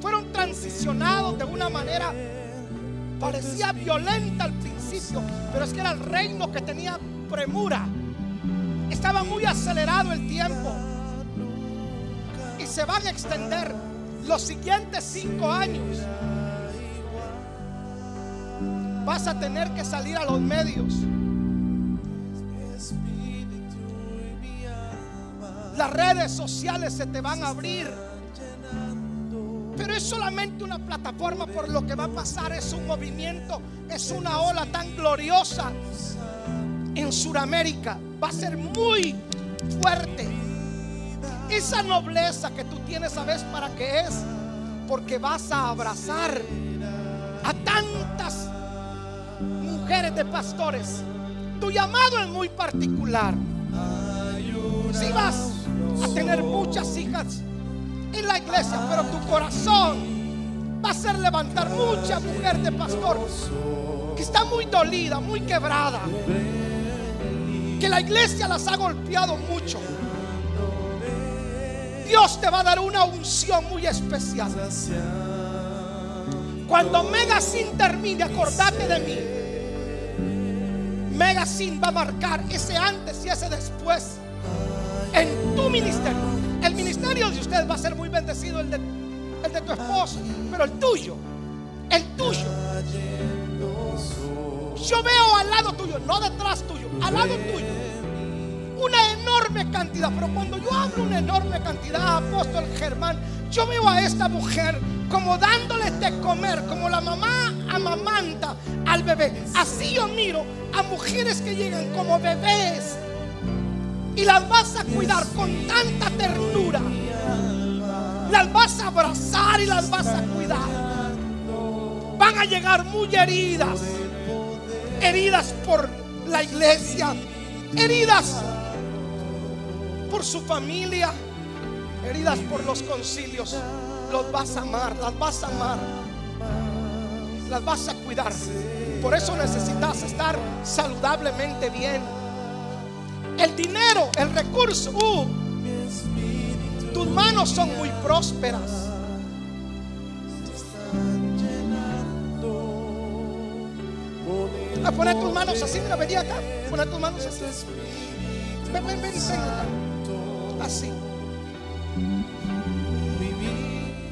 Fueron transicionados de una manera parecía violenta al principio, pero es que era el reino que tenía premura. Estaba muy acelerado el tiempo. Y se van a extender los siguientes cinco años. Vas a tener que salir a los medios. Las redes sociales se te van a abrir. Pero es solamente una plataforma por lo que va a pasar. Es un movimiento, es una ola tan gloriosa en Sudamérica. Va a ser muy fuerte. Esa nobleza que tú tienes, ¿sabes para qué es? Porque vas a abrazar a tantas mujeres de pastores. Tu llamado es muy particular. Si vas a tener muchas hijas en la iglesia, pero tu corazón va a hacer levantar mucha mujer de pastor que está muy dolida, muy quebrada, que la iglesia las ha golpeado mucho. Dios te va a dar una unción muy especial. Cuando Megasin termine, acordate de mí. Megasin va a marcar ese antes y ese después en tu ministerio. El ministerio de ustedes va a ser muy bendecido, el de, el tu esposo, pero el tuyo, el tuyo. Yo veo al lado tuyo, no detrás tuyo, al lado tuyo, una enorme cantidad. Pero cuando yo hablo una enorme cantidad, apóstol Germán, yo veo a esta mujer como dándole de comer, como la mamá amamanta al bebé. Así yo miro a mujeres que llegan como bebés y las vas a cuidar con tanta ternura. Las vas a abrazar y las vas a cuidar. Van a llegar muy heridas. Heridas por la iglesia. Heridas por su familia. Heridas por los concilios. Los vas a amar, las vas a amar. Las vas a cuidar. Por eso necesitas estar saludablemente bien. El dinero, el recurso, uh, tus manos son muy prósperas. A poner tus manos así, mira, vení acá. Poner tus manos así. Ven, ven, ven, ven acá. Así.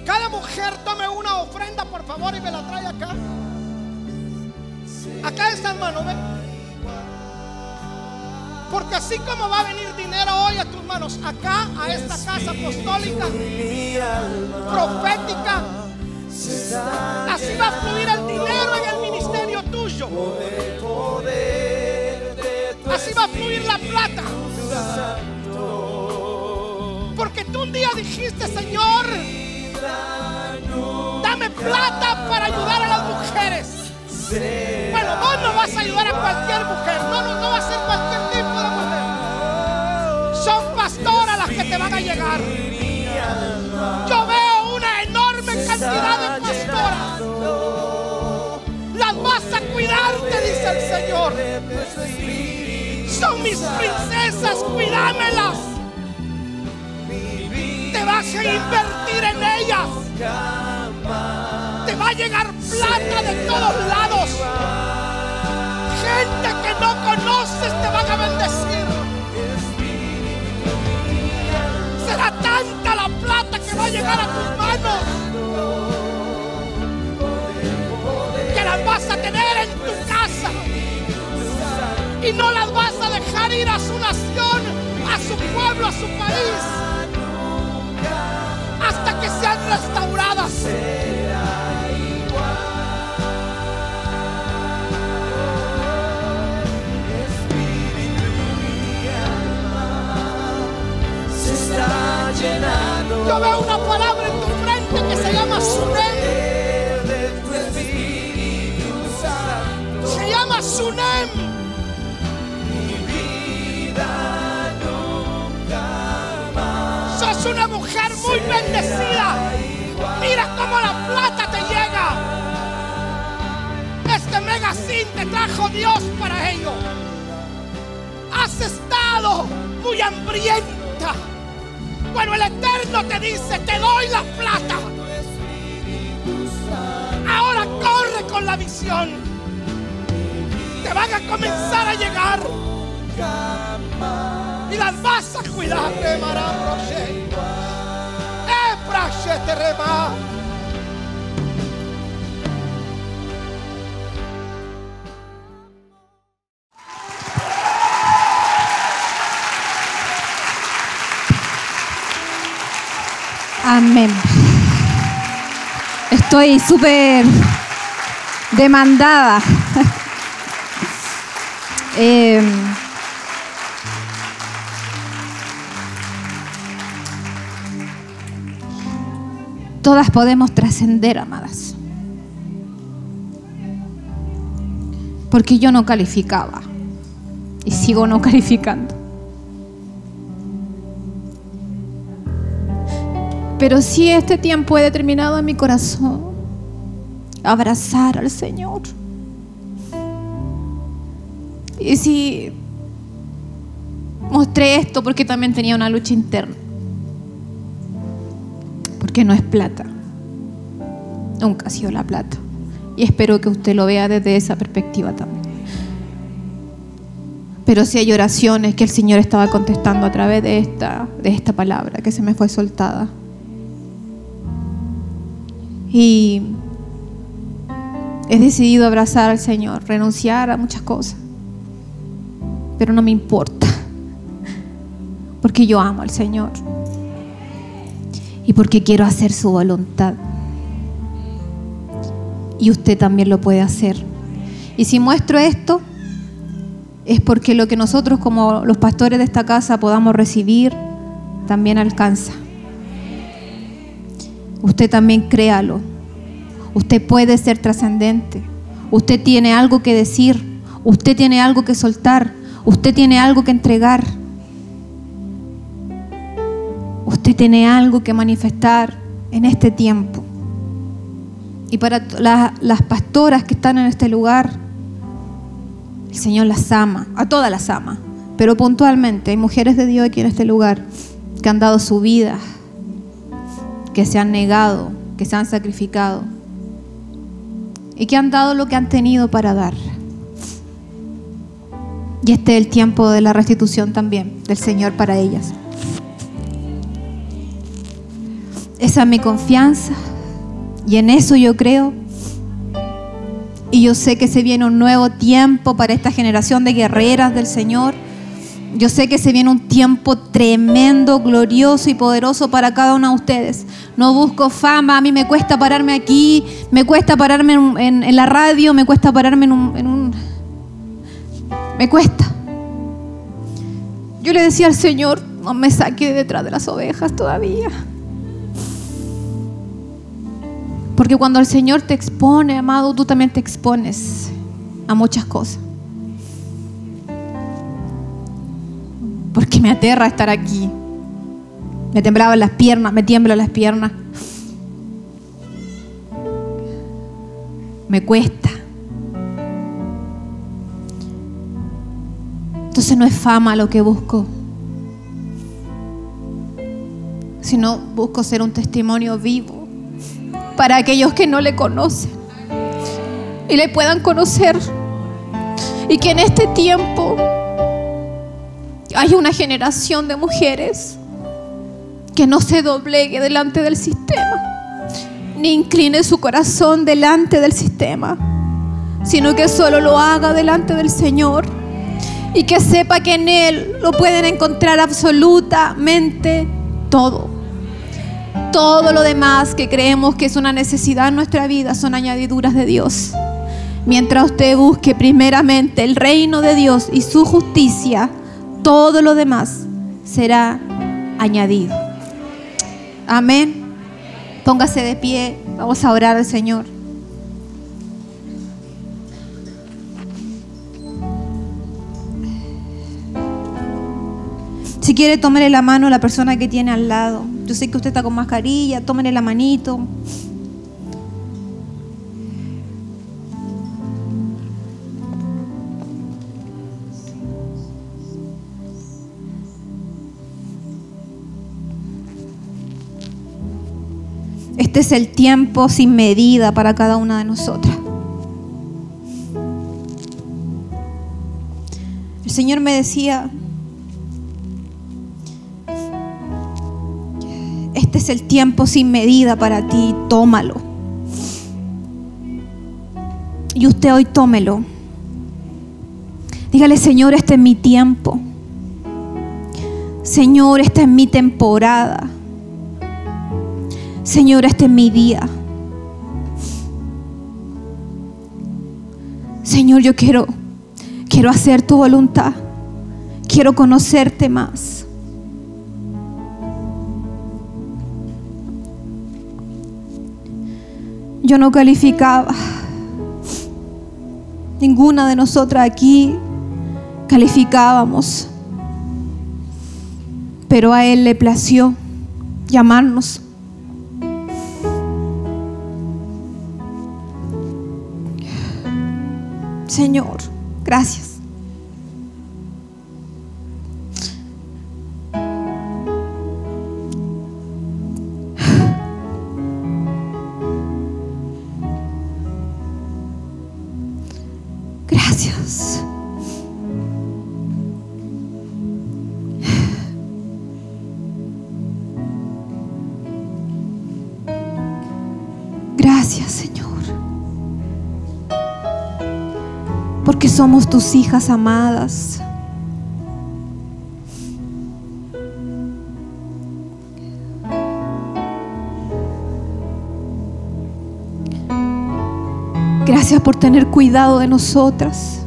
Cada mujer tome una ofrenda, por favor, y me la trae acá. Acá está hermano, ven. Porque así como va a venir dinero hoy a tus manos, acá, a esta casa apostólica, profética, así va a fluir el dinero en el ministerio tuyo. Así va a fluir la plata. Porque tú un día dijiste, Señor, dame plata para ayudar a las mujeres. Bueno, vos no vas ayudar a cualquier mujer. No, no, no va a ser cualquier tipo de mujer. Son pastoras las que te van a llegar. Yo veo una enorme cantidad de pastoras. Las vas a cuidar, te dice el Señor. Son mis princesas, cuidámelas. Te vas a invertir en ellas. Te va a llegar plata de todos lados. Gente que no conoces te van a bendecir. Será tanta la plata que va a llegar a tus manos que las vas a tener en tu casa y no las vas a dejar ir a su nación, a su pueblo, a su país, hasta que sean restauradas. Bendecida. Mira cómo la plata te llega. Este megacín te trajo Dios para ello. Has estado muy hambrienta. Bueno, el Eterno te dice, te doy la plata. Ahora corre con la visión. Te van a comenzar a llegar. Y las vas a cuidar. Brashe Terema. Amén. Estoy súper demandada. [LAUGHS] Eh, todas podemos trascender, amadas. Porque yo no calificaba y sigo no calificando. Pero sí este tiempo he determinado en mi corazón abrazar al Señor. Y si mostré esto porque también tenía una lucha interna. Porque no es plata. Nunca ha sido la plata. Y espero que usted lo vea desde esa perspectiva también. Pero sí hay oraciones que el Señor estaba contestando a través de esta, de esta palabra que se me fue soltada. Y he decidido abrazar al Señor, renunciar a muchas cosas. Pero no me importa. Porque yo amo al Señor. Y porque quiero hacer su voluntad. Y usted también lo puede hacer. Y si muestro esto, es porque lo que nosotros como los pastores de esta casa podamos recibir, también alcanza. Usted también créalo. Usted puede ser trascendente. Usted tiene algo que decir. Usted tiene algo que soltar. Usted tiene algo que entregar. Usted tiene algo que manifestar en este tiempo. Y para la- las pastoras que están en este lugar, el Señor las ama, a todas las ama. Pero puntualmente hay mujeres de Dios aquí en este lugar que han dado su vida, que se han negado, que se han sacrificado y que han dado lo que han tenido para dar. Y este es el tiempo de la restitución también del Señor para ellas. Esa es mi confianza y en eso yo creo. Y yo sé que se viene un nuevo tiempo para esta generación de guerreras del Señor. Yo sé que se viene un tiempo tremendo, glorioso y poderoso para cada uno de ustedes. No busco fama, a mí me cuesta pararme aquí, me cuesta pararme en, la radio, me cuesta pararme en un, en un... Me cuesta. Yo le decía al Señor, no me saque de detrás de las ovejas todavía. Porque cuando el Señor te expone, amado, tú también te expones a muchas cosas. Porque me aterra estar aquí. Me temblaban las piernas, me tiemblan las piernas. Me cuesta. Entonces no es fama lo que busco, sino busco ser un testimonio vivo para aquellos que no le conocen y le puedan conocer. Y que en este tiempo haya una generación de mujeres que no se doblegue delante del sistema, ni incline su corazón delante del sistema, sino que solo lo haga delante del Señor y que sepa que en Él lo pueden encontrar absolutamente todo. Todo lo demás que creemos que es una necesidad en nuestra vida son añadiduras de Dios. Mientras usted busque primeramente el reino de Dios y su justicia, todo lo demás será añadido. Amén. Póngase de pie, vamos a orar al Señor. Si quiere, tómele la mano a la persona que tiene al lado. Yo sé que usted está con mascarilla, tómele la manito. Este es el tiempo sin medida para cada una de nosotras. El Señor me decía, es el tiempo sin medida para ti, tómalo. Y usted hoy tómelo. Dígale, Señor, este es mi tiempo. Señor, esta es mi temporada. Señor, este es mi día. Señor, yo quiero quiero hacer tu voluntad. Quiero conocerte más. Yo no calificaba. Ninguna de nosotras aquí calificábamos. Pero a Él le plació llamarnos. Señor, gracias. Somos tus hijas amadas. Gracias por tener cuidado de nosotras.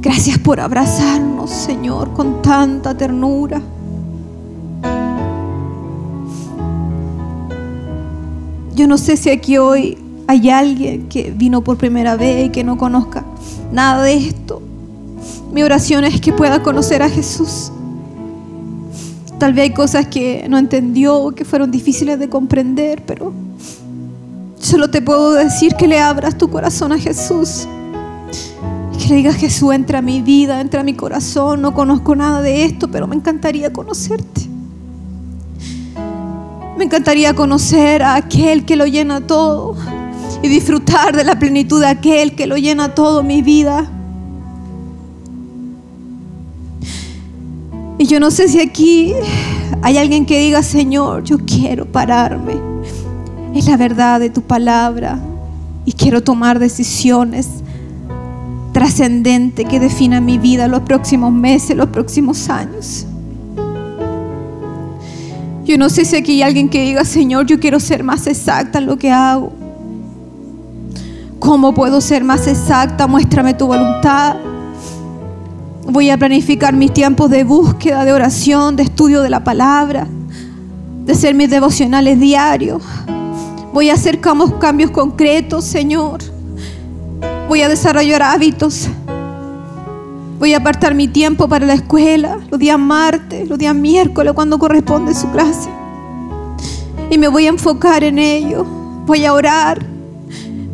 Gracias por abrazarnos, Señor, con tanta ternura. Yo no sé si aquí hoy hay alguien que vino por primera vez y que no conozca nada de esto. Mi oración es que pueda conocer a Jesús. Tal vez hay cosas que no entendió que fueron difíciles de comprender, pero solo te puedo decir que le abras tu corazón a Jesús. Que le digas, Jesús, entra a mi vida, entra a mi corazón. No conozco nada de esto, pero me encantaría conocerte. Me encantaría conocer a aquel que lo llena todo y disfrutar de la plenitud de aquel que lo llena todo mi vida. Y yo no sé si aquí hay alguien que diga, Señor, yo quiero pararme. Es la verdad de tu palabra y quiero tomar decisiones trascendentes que definan mi vida los próximos meses, los próximos años. Yo no sé si aquí hay alguien que diga, Señor, yo quiero ser más exacta en lo que hago. ¿Cómo puedo ser más exacta? Muéstrame tu voluntad. Voy a planificar mis tiempos de búsqueda, de oración, de estudio de la palabra, de hacer mis devocionales diarios. Voy a hacer cambios concretos, Señor. Voy a desarrollar hábitos. Voy a apartar mi tiempo para la escuela, los días martes, los días miércoles, cuando corresponde su clase. Y me voy a enfocar en ello. Voy a orar.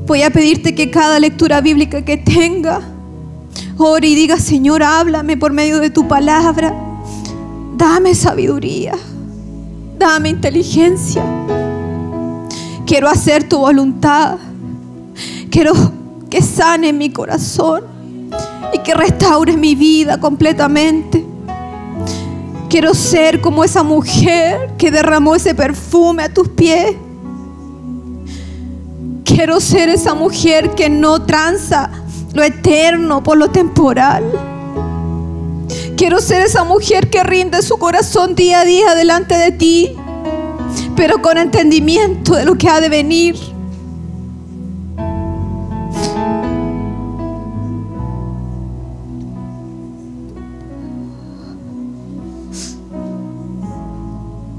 Voy a pedirte que cada lectura bíblica que tenga Ore y diga, Señor, háblame por medio de tu palabra. Dame sabiduría. Dame inteligencia. Quiero hacer tu voluntad. Quiero que sane mi corazón y que restaure mi vida completamente. Quiero ser como esa mujer que derramó ese perfume a tus pies. Quiero ser esa mujer que no tranza lo eterno por lo temporal. Quiero ser esa mujer que rinde su corazón día a día delante de ti, pero con entendimiento de lo que ha de venir.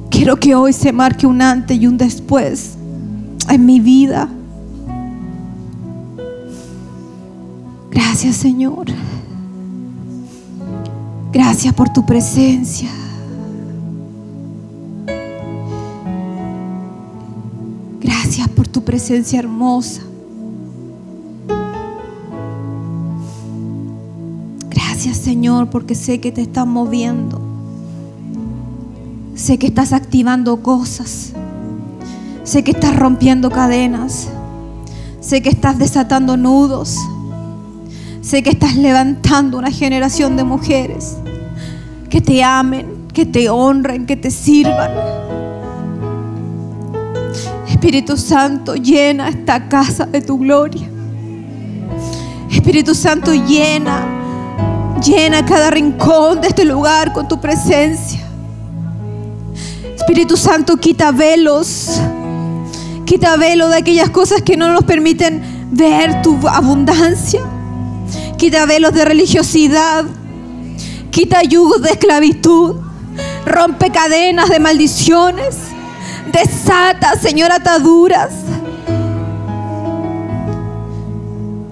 Quiero que hoy se marque un antes y un después en mi vida. Gracias Señor. Gracias por tu presencia. Gracias por tu presencia hermosa. Gracias Señor porque sé que te estás moviendo. Sé que estás activando cosas. Sé que estás rompiendo cadenas. Sé que estás desatando nudos. Sé que estás levantando una generación de mujeres que te amen, que te honren, que te sirvan. Espíritu Santo, llena esta casa de tu gloria. Espíritu Santo, llena, llena cada rincón de este lugar con tu presencia. Espíritu Santo, quita velos, quita velo de aquellas cosas que no nos permiten ver tu abundancia. Quita velos de religiosidad, quita yugos de esclavitud, rompe cadenas de maldiciones, desata, Señor, ataduras.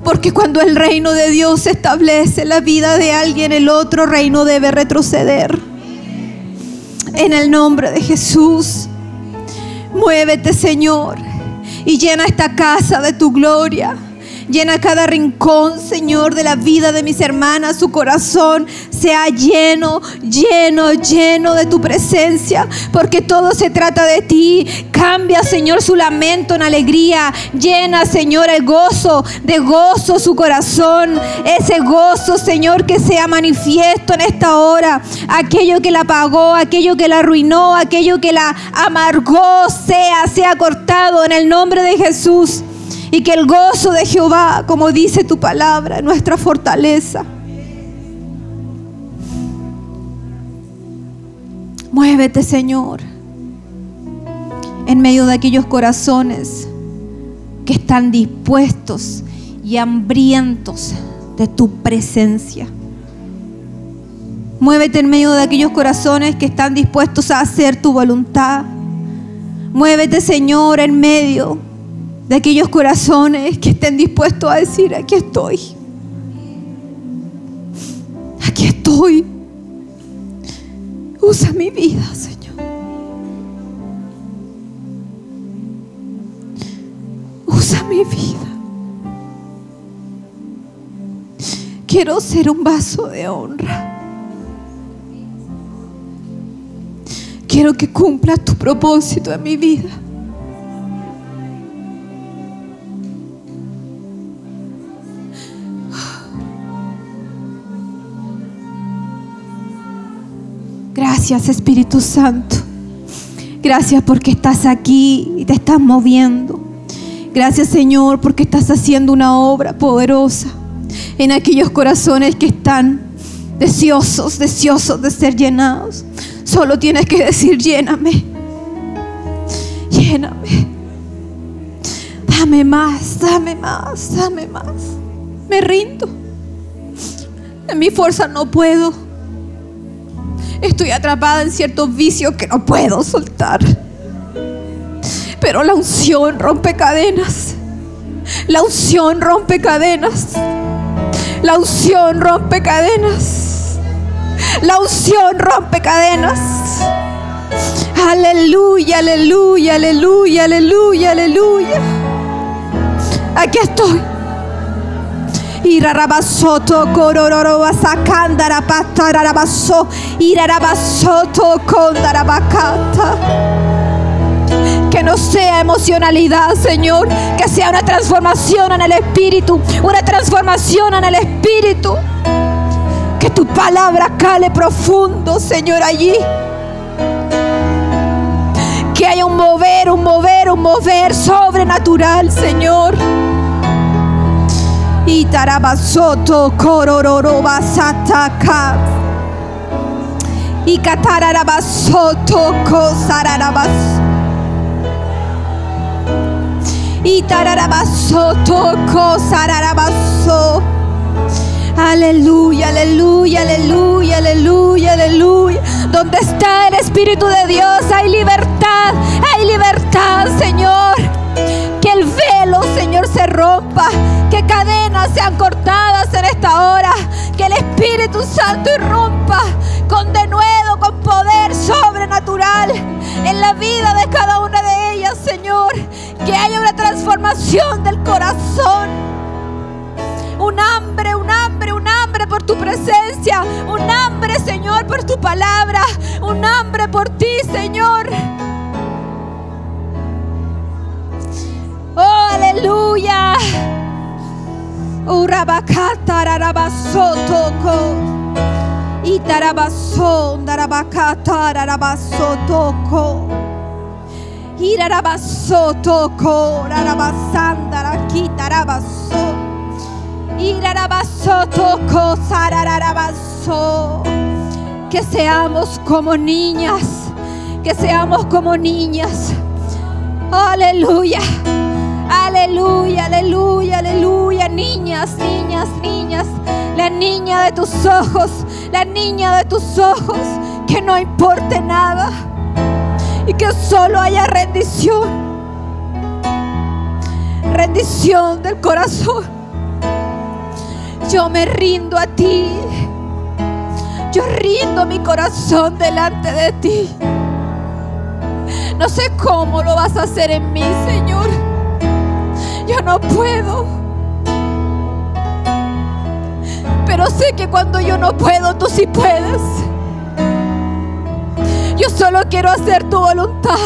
Porque cuando el reino de Dios se establece la vida de alguien, el otro reino debe retroceder. En el nombre de Jesús, muévete, Señor, y llena esta casa de tu gloria. Llena cada rincón, Señor, de la vida de mis hermanas. Su corazón sea lleno, lleno, lleno de tu presencia. Porque todo se trata de ti. Cambia, Señor, su lamento en alegría. Llena, Señor, el gozo, de gozo su corazón. Ese gozo, Señor, que sea manifiesto en esta hora. Aquello que la apagó, aquello que la arruinó, aquello que la amargó, sea, sea cortado en el nombre de Jesús. Y que el gozo de Jehová, como dice tu palabra, es nuestra fortaleza. Muévete, Señor, en medio de aquellos corazones que están dispuestos y hambrientos de tu presencia. Muévete en medio de aquellos corazones que están dispuestos a hacer tu voluntad. Muévete, Señor, en medio de aquellos corazones que estén dispuestos a decir, aquí estoy. Aquí estoy. Usa mi vida, Señor. Usa mi vida. Quiero ser un vaso de honra. Quiero que cumpla tu propósito en mi vida. Gracias Espíritu Santo. Gracias porque estás aquí y te estás moviendo. Gracias Señor porque estás haciendo una obra poderosa en aquellos corazones que están deseosos, deseosos de ser llenados. Solo tienes que decir, lléname. Lléname. Dame más, dame más, dame más. Me rindo. En mi fuerza no puedo. Estoy atrapada en ciertos vicios que no puedo soltar. Pero la unción rompe cadenas. La unción rompe cadenas. La unción rompe cadenas. La unción rompe cadenas. Aleluya, aleluya, aleluya, aleluya, aleluya. Aquí estoy. Irarabasoto korororobasakandara patararabaso. Irarabasoto kondarabakata. Que no sea emocionalidad, Señor. Que sea una transformación en el Espíritu. Una transformación en el Espíritu. Que tu palabra cale profundo, Señor, allí. Que haya un mover, un mover, un mover sobrenatural, Señor. Y tarabasoto korororobasataka. Y catararabasoto kosararabas. Y tararabasoto kosararabaso. Aleluya, aleluya, aleluya, aleluya, aleluya. Donde está el Espíritu de Dios hay libertad, hay libertad, Señor. El velo, Señor, se rompa. Que cadenas sean cortadas en esta hora. Que el Espíritu Santo irrumpa con denuedo, con poder sobrenatural en la vida de cada una de ellas, Señor. Que haya una transformación del corazón un hambre, un hambre, un hambre por tu presencia, un hambre, Señor, por tu palabra, un hambre por ti, Señor. Aleluya. Urabakata rarabasotoko. Itarabason darabakata rarabasotoko. Irarabasotoko rarabasandara kitarabaso. Irarabasoto kosararabaso. Que seamos como niñas, que seamos como niñas. Aleluya, aleluya, aleluya, aleluya. Niñas, niñas, niñas. La niña de tus ojos, la niña de tus ojos. Que no importe nada y que solo haya rendición. Rendición del corazón. Yo me rindo a ti. Yo rindo mi corazón delante de ti. No sé cómo lo vas a hacer en mí, Señor. Yo no puedo. Pero sé que cuando yo no puedo, tú sí puedes. Yo solo quiero hacer tu voluntad.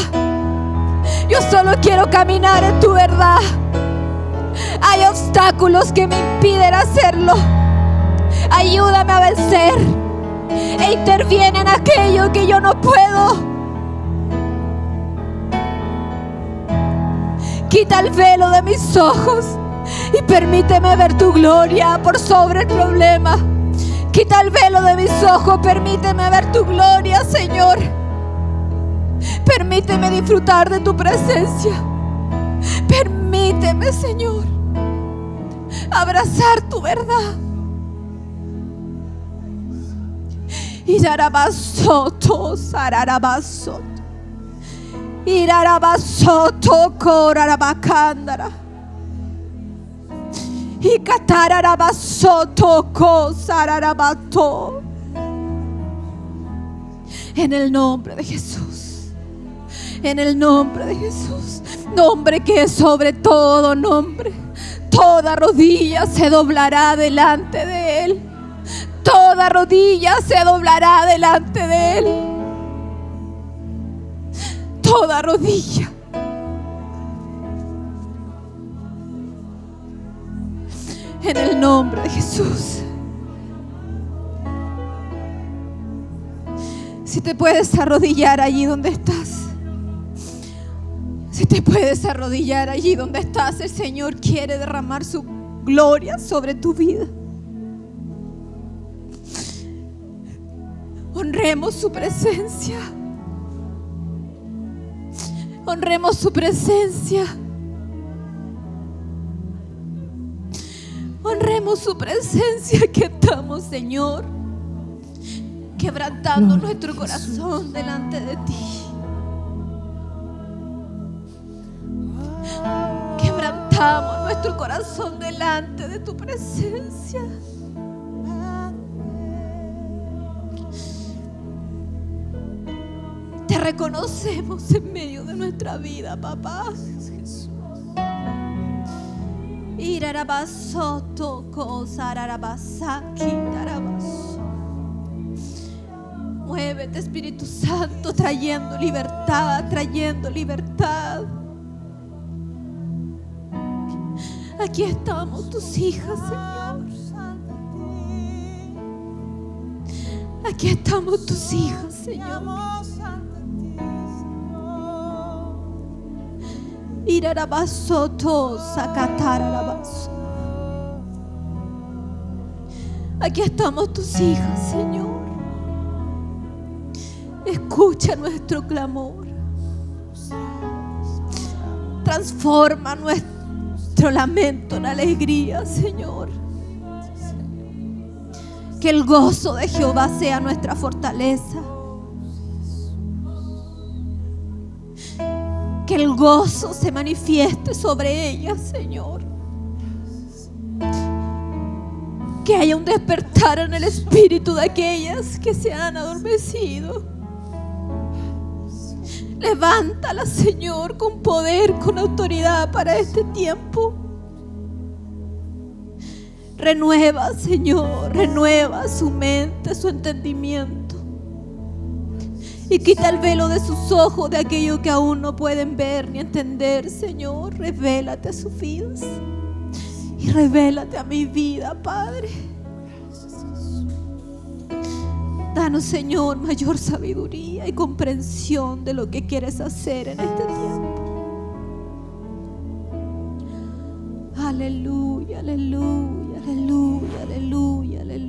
Yo solo quiero caminar en tu verdad. Hay obstáculos que me impiden hacerlo. Ayúdame a vencer. E interviene en aquello que yo no puedo. Quita el velo de mis ojos y permíteme ver tu gloria por sobre el problema. Quita el velo de mis ojos, permíteme ver tu gloria, Señor. Permíteme disfrutar de tu presencia. Permíteme, Señor, abrazar tu verdad. Y yarabasoto, sararabasoto. Korarabakandara. Y catararabasoto. En el nombre de Jesús. En el nombre de Jesús. Nombre que es sobre todo nombre. Toda rodilla se doblará delante de Él. Toda rodilla se doblará delante de Él. Toda rodilla. En el nombre de Jesús. Si te puedes arrodillar allí donde estás. Si te puedes arrodillar allí donde estás, el Señor quiere derramar su gloria sobre tu vida. Honremos su presencia. Honremos su presencia. Honremos su presencia que estamos, Señor, quebrantando nuestro corazón delante de ti. Quebrantamos nuestro corazón delante de tu presencia. Reconocemos en medio de nuestra vida, papá. Darabaso. Muévete, Espíritu Santo, trayendo libertad, trayendo libertad. Aquí estamos tus hijas, Señor. Aquí estamos tus hijas, Señor. Aquí estamos tus hijas, Señor. Escucha nuestro clamor. Transforma nuestro lamento en alegría, Señor. Que el gozo de Jehová sea nuestra fortaleza. Gozo se manifieste sobre ellas, Señor. Que haya un despertar en el espíritu de aquellas que se han adormecido. Levántala, Señor, con poder, con autoridad para este tiempo. Renueva, Señor, renueva su mente, su entendimiento. Y quita el velo de sus ojos de aquello que aún no pueden ver ni entender, Señor. Revélate a sus vidas. Y revélate a mi vida, Padre. Danos, Señor, mayor sabiduría y comprensión de lo que quieres hacer en este tiempo. Aleluya, aleluya, aleluya, aleluya, aleluya.